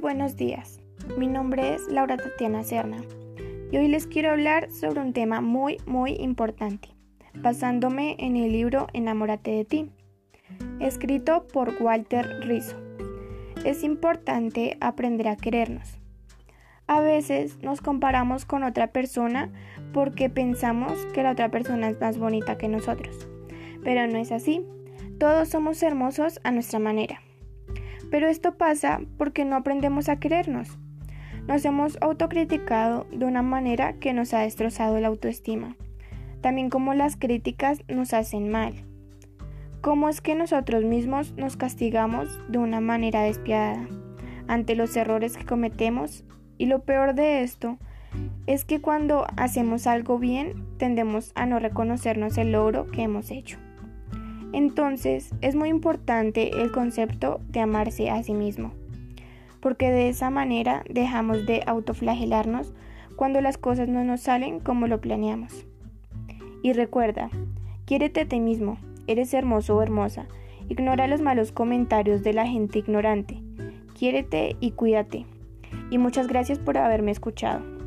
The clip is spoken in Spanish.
buenos días. Mi nombre es Laura Tatiana Serna y hoy les quiero hablar sobre un tema muy, muy importante, basándome en el libro Enamórate de ti, escrito por Walter Rizzo. Es importante aprender a querernos. A veces nos comparamos con otra persona porque pensamos que la otra persona es más bonita que nosotros, pero no es así. Todos somos hermosos a nuestra manera. Pero esto pasa porque no aprendemos a querernos. Nos hemos autocriticado de una manera que nos ha destrozado la autoestima. También como las críticas nos hacen mal. ¿Cómo es que nosotros mismos nos castigamos de una manera despiadada ante los errores que cometemos? Y lo peor de esto es que cuando hacemos algo bien tendemos a no reconocernos el logro que hemos hecho. Entonces es muy importante el concepto de amarse a sí mismo, porque de esa manera dejamos de autoflagelarnos cuando las cosas no nos salen como lo planeamos. Y recuerda, quiérete a ti mismo, eres hermoso o hermosa, ignora los malos comentarios de la gente ignorante, quiérete y cuídate. Y muchas gracias por haberme escuchado.